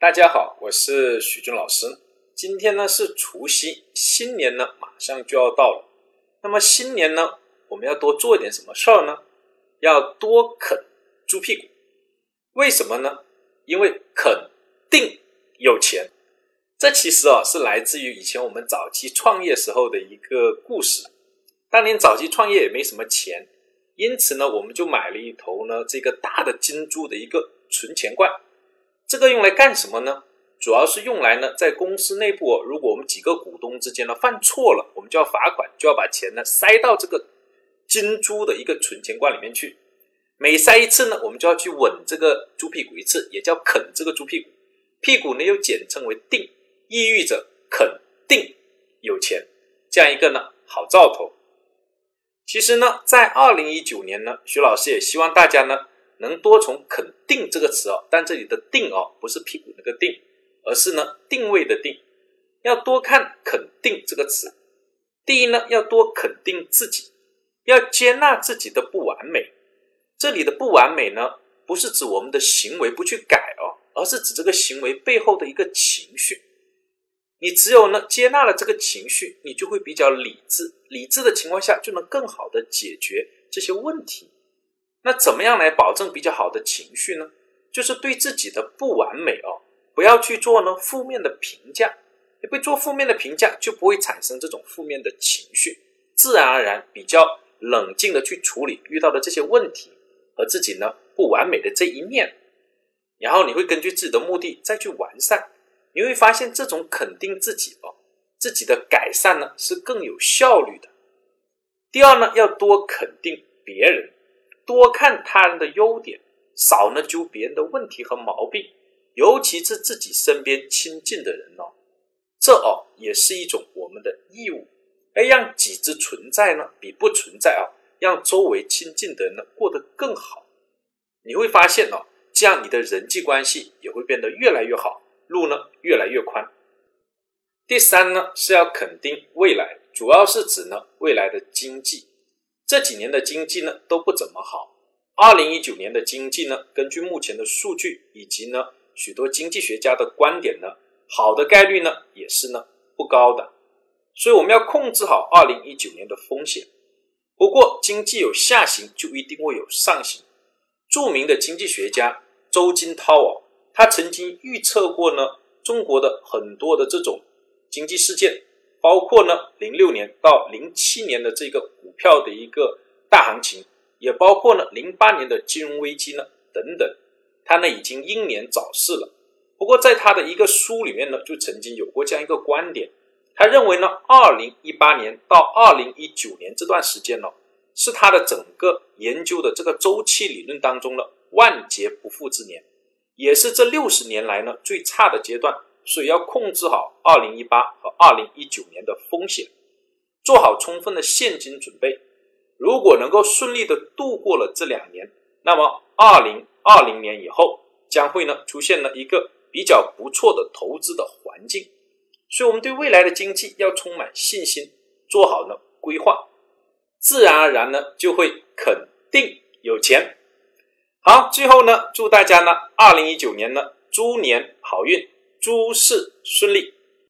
大家好，我是许军老师。今天呢是除夕，新年呢马上就要到了。那么新年呢，我们要多做一点什么事儿呢？要多啃猪屁股。为什么呢？因为肯定有钱。这其实啊是来自于以前我们早期创业时候的一个故事。当年早期创业也没什么钱，因此呢，我们就买了一头呢这个大的金猪的一个存钱罐。这个用来干什么呢？主要是用来呢，在公司内部，如果我们几个股东之间呢犯错了，我们就要罚款，就要把钱呢塞到这个金猪的一个存钱罐里面去。每塞一次呢，我们就要去吻这个猪屁股一次，也叫啃这个猪屁股。屁股呢又简称为定，意喻着肯定有钱，这样一个呢好兆头。其实呢，在二零一九年呢，徐老师也希望大家呢。能多从“肯定”这个词哦，但这里的“定”哦，不是屁股那个“定”，而是呢定位的“定”。要多看“肯定”这个词。第一呢，要多肯定自己，要接纳自己的不完美。这里的不完美呢，不是指我们的行为不去改哦，而是指这个行为背后的一个情绪。你只有呢接纳了这个情绪，你就会比较理智。理智的情况下，就能更好的解决这些问题。那怎么样来保证比较好的情绪呢？就是对自己的不完美哦，不要去做呢负面的评价。你不做负面的评价，就不会产生这种负面的情绪，自然而然比较冷静的去处理遇到的这些问题和自己呢不完美的这一面。然后你会根据自己的目的再去完善，你会发现这种肯定自己哦，自己的改善呢是更有效率的。第二呢，要多肯定别人。多看他人的优点，少呢揪别人的问题和毛病，尤其是自己身边亲近的人哦，这哦也是一种我们的义务。哎让己之存在呢，比不存在啊，让周围亲近的人呢过得更好。你会发现哦，这样你的人际关系也会变得越来越好，路呢越来越宽。第三呢是要肯定未来，主要是指呢未来的经济。这几年的经济呢都不怎么好。二零一九年的经济呢，根据目前的数据以及呢许多经济学家的观点呢，好的概率呢也是呢不高的。所以我们要控制好二零一九年的风险。不过经济有下行，就一定会有上行。著名的经济学家周金涛啊，他曾经预测过呢中国的很多的这种经济事件。包括呢，零六年到零七年的这个股票的一个大行情，也包括呢零八年的金融危机呢等等，他呢已经英年早逝了。不过在他的一个书里面呢，就曾经有过这样一个观点，他认为呢，二零一八年到二零一九年这段时间呢，是他的整个研究的这个周期理论当中呢万劫不复之年，也是这六十年来呢最差的阶段。所以要控制好二零一八和二零一九年的风险，做好充分的现金准备。如果能够顺利的度过了这两年，那么二零二零年以后将会呢出现了一个比较不错的投资的环境。所以，我们对未来的经济要充满信心，做好呢规划，自然而然呢就会肯定有钱。好，最后呢祝大家呢二零一九年呢猪年好运。诸事顺利。